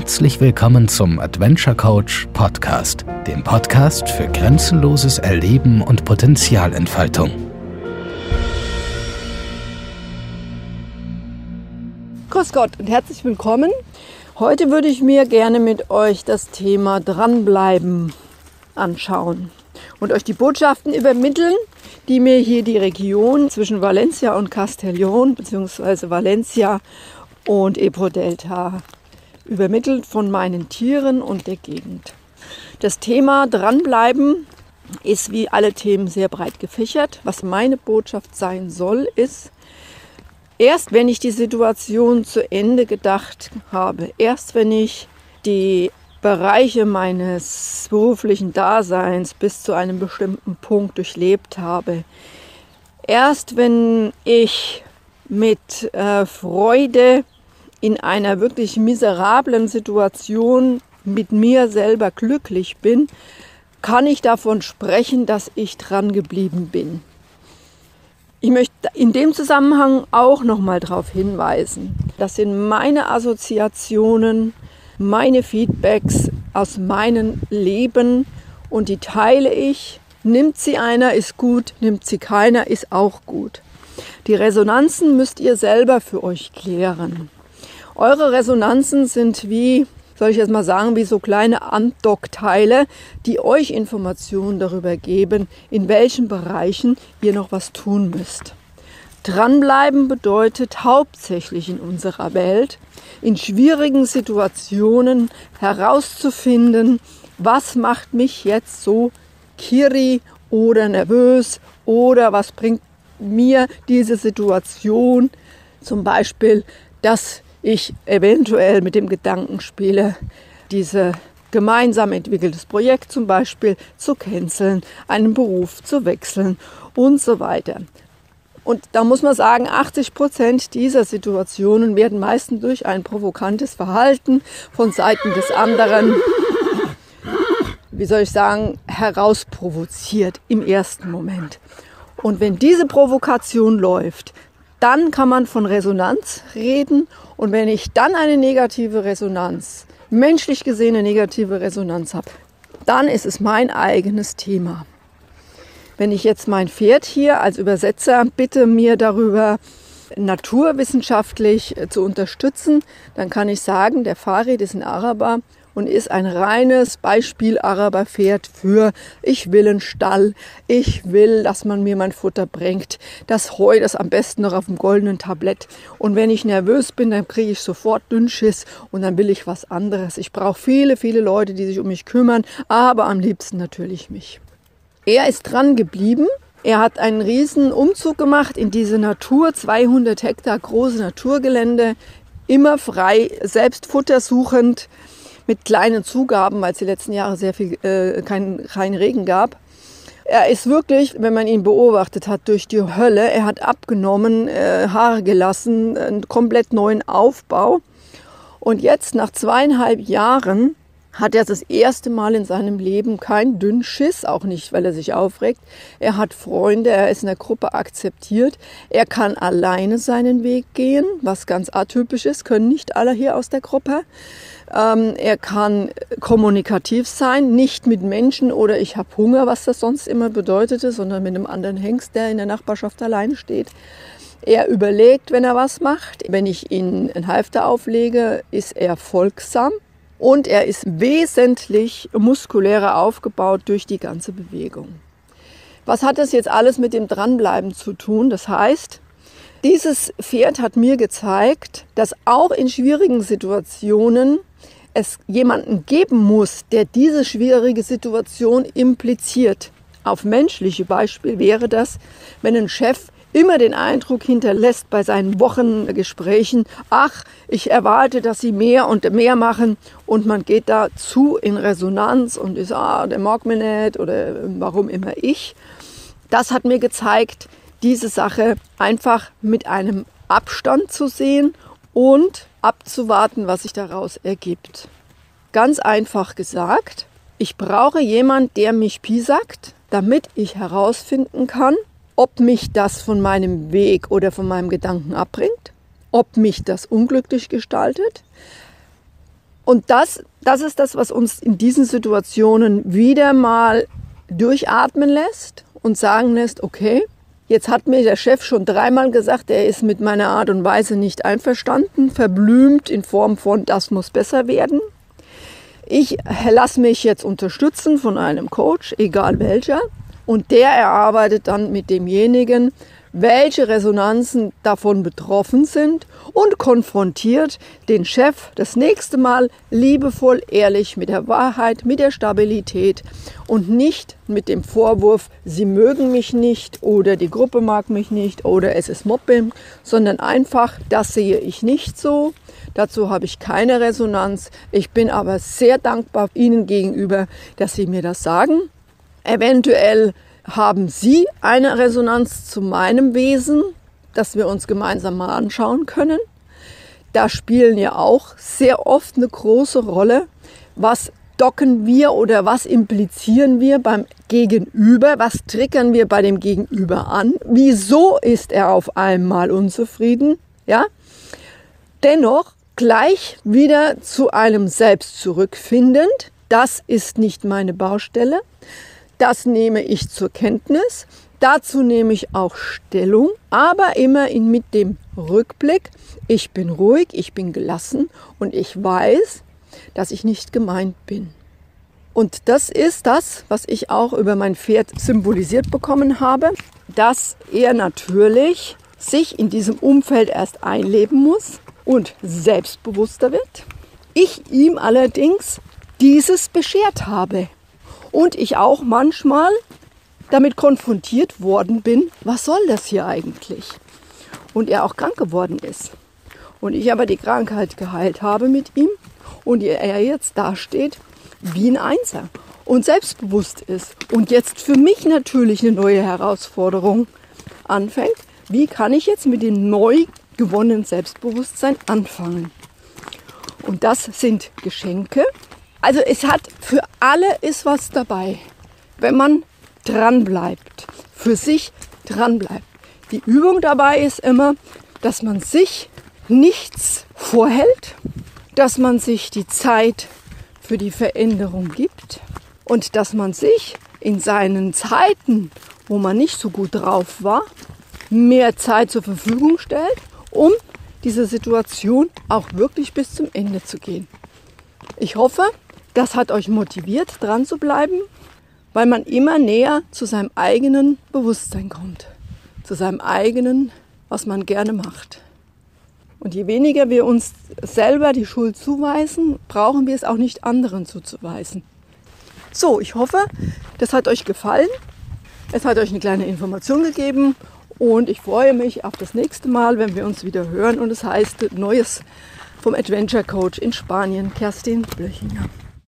Herzlich willkommen zum Adventure Coach Podcast, dem Podcast für grenzenloses Erleben und Potenzialentfaltung. Grüß Gott und herzlich willkommen. Heute würde ich mir gerne mit euch das Thema Dranbleiben anschauen und euch die Botschaften übermitteln, die mir hier die Region zwischen Valencia und Castellón bzw. Valencia und Ebro Delta übermittelt von meinen Tieren und der Gegend. Das Thema Dranbleiben ist wie alle Themen sehr breit gefächert. Was meine Botschaft sein soll, ist, erst wenn ich die Situation zu Ende gedacht habe, erst wenn ich die Bereiche meines beruflichen Daseins bis zu einem bestimmten Punkt durchlebt habe, erst wenn ich mit äh, Freude in einer wirklich miserablen Situation mit mir selber glücklich bin, kann ich davon sprechen, dass ich dran geblieben bin. Ich möchte in dem Zusammenhang auch noch mal darauf hinweisen, das sind meine Assoziationen, meine Feedbacks aus meinem Leben und die teile ich. Nimmt sie einer, ist gut, nimmt sie keiner, ist auch gut. Die Resonanzen müsst ihr selber für euch klären. Eure Resonanzen sind wie, soll ich jetzt mal sagen, wie so kleine Andockteile, die euch Informationen darüber geben, in welchen Bereichen ihr noch was tun müsst. Dranbleiben bedeutet hauptsächlich in unserer Welt, in schwierigen Situationen herauszufinden, was macht mich jetzt so kiri oder nervös oder was bringt mir diese Situation, zum Beispiel, dass ich eventuell mit dem Gedanken spiele, diese gemeinsam entwickeltes Projekt zum Beispiel zu canceln, einen Beruf zu wechseln und so weiter. Und da muss man sagen, 80 Prozent dieser Situationen werden meistens durch ein provokantes Verhalten von Seiten des anderen, wie soll ich sagen, herausprovoziert im ersten Moment. Und wenn diese Provokation läuft, dann kann man von Resonanz reden. Und wenn ich dann eine negative Resonanz, menschlich gesehen eine negative Resonanz habe, dann ist es mein eigenes Thema. Wenn ich jetzt mein Pferd hier als Übersetzer bitte, mir darüber naturwissenschaftlich äh, zu unterstützen, dann kann ich sagen, der Farid ist ein Araber und ist ein reines Beispiel Araberpferd für ich will einen Stall, ich will, dass man mir mein Futter bringt, das Heu, das am besten noch auf dem goldenen Tablett. Und wenn ich nervös bin, dann kriege ich sofort Dünnschiss und dann will ich was anderes. Ich brauche viele, viele Leute, die sich um mich kümmern, aber am liebsten natürlich mich. Er ist dran geblieben. Er hat einen riesen Umzug gemacht in diese Natur, 200 Hektar große Naturgelände, immer frei, selbst futtersuchend mit kleinen Zugaben, weil es die letzten Jahre sehr viel äh, kein, kein Regen gab. Er ist wirklich, wenn man ihn beobachtet hat, durch die Hölle. Er hat abgenommen, äh, Haare gelassen, einen komplett neuen Aufbau. Und jetzt, nach zweieinhalb Jahren, hat er das erste Mal in seinem Leben kein Dünnschiss, auch nicht, weil er sich aufregt. Er hat Freunde, er ist in der Gruppe akzeptiert. Er kann alleine seinen Weg gehen, was ganz atypisch ist, können nicht alle hier aus der Gruppe. Ähm, er kann kommunikativ sein, nicht mit Menschen oder ich habe Hunger, was das sonst immer bedeutete, sondern mit einem anderen Hengst, der in der Nachbarschaft allein steht. Er überlegt, wenn er was macht. Wenn ich ihn ein Halfter auflege, ist er folgsam und er ist wesentlich muskulärer aufgebaut durch die ganze Bewegung. Was hat das jetzt alles mit dem Dranbleiben zu tun? Das heißt, dieses Pferd hat mir gezeigt, dass auch in schwierigen Situationen es jemanden geben muss, der diese schwierige Situation impliziert. Auf menschliche Beispiel wäre das, wenn ein Chef immer den Eindruck hinterlässt bei seinen Wochengesprächen, ach, ich erwarte, dass sie mehr und mehr machen und man geht dazu in Resonanz und ist, ah, der mag mir nicht oder warum immer ich. Das hat mir gezeigt, diese Sache einfach mit einem Abstand zu sehen und abzuwarten, was sich daraus ergibt. Ganz einfach gesagt, ich brauche jemand, der mich pisackt, damit ich herausfinden kann, ob mich das von meinem Weg oder von meinem Gedanken abbringt, ob mich das unglücklich gestaltet. Und das, das ist das, was uns in diesen Situationen wieder mal durchatmen lässt und sagen lässt, okay, jetzt hat mir der Chef schon dreimal gesagt, er ist mit meiner Art und Weise nicht einverstanden, verblümt in Form von, das muss besser werden. Ich lasse mich jetzt unterstützen von einem Coach, egal welcher, und der erarbeitet dann mit demjenigen welche Resonanzen davon betroffen sind und konfrontiert den Chef das nächste Mal liebevoll, ehrlich mit der Wahrheit, mit der Stabilität und nicht mit dem Vorwurf, sie mögen mich nicht oder die Gruppe mag mich nicht oder es ist Mobbing, sondern einfach, das sehe ich nicht so. Dazu habe ich keine Resonanz. Ich bin aber sehr dankbar Ihnen gegenüber, dass Sie mir das sagen. Eventuell haben Sie eine Resonanz zu meinem Wesen, das wir uns gemeinsam mal anschauen können? Da spielen ja auch sehr oft eine große Rolle, was docken wir oder was implizieren wir beim Gegenüber, was triggern wir bei dem Gegenüber an, wieso ist er auf einmal unzufrieden, ja? Dennoch gleich wieder zu einem Selbst zurückfindend, das ist nicht meine Baustelle, das nehme ich zur Kenntnis. Dazu nehme ich auch Stellung, aber immer in, mit dem Rückblick, ich bin ruhig, ich bin gelassen und ich weiß, dass ich nicht gemeint bin. Und das ist das, was ich auch über mein Pferd symbolisiert bekommen habe, dass er natürlich sich in diesem Umfeld erst einleben muss und selbstbewusster wird. Ich ihm allerdings dieses beschert habe und ich auch manchmal damit konfrontiert worden bin, was soll das hier eigentlich? Und er auch krank geworden ist. Und ich aber die Krankheit geheilt habe mit ihm und er jetzt dasteht wie ein Einser und selbstbewusst ist. Und jetzt für mich natürlich eine neue Herausforderung anfängt. Wie kann ich jetzt mit dem neu gewonnenen Selbstbewusstsein anfangen? Und das sind Geschenke, also es hat für alle ist was dabei, wenn man dran bleibt, für sich dran bleibt. Die Übung dabei ist immer, dass man sich nichts vorhält, dass man sich die Zeit für die Veränderung gibt und dass man sich in seinen Zeiten, wo man nicht so gut drauf war, mehr Zeit zur Verfügung stellt, um diese Situation auch wirklich bis zum Ende zu gehen. Ich hoffe, das hat euch motiviert, dran zu bleiben, weil man immer näher zu seinem eigenen Bewusstsein kommt, zu seinem eigenen, was man gerne macht. Und je weniger wir uns selber die Schuld zuweisen, brauchen wir es auch nicht anderen zuzuweisen. So, ich hoffe, das hat euch gefallen. Es hat euch eine kleine Information gegeben und ich freue mich auf das nächste Mal, wenn wir uns wieder hören und es heißt Neues vom Adventure Coach in Spanien, Kerstin Blöchinger.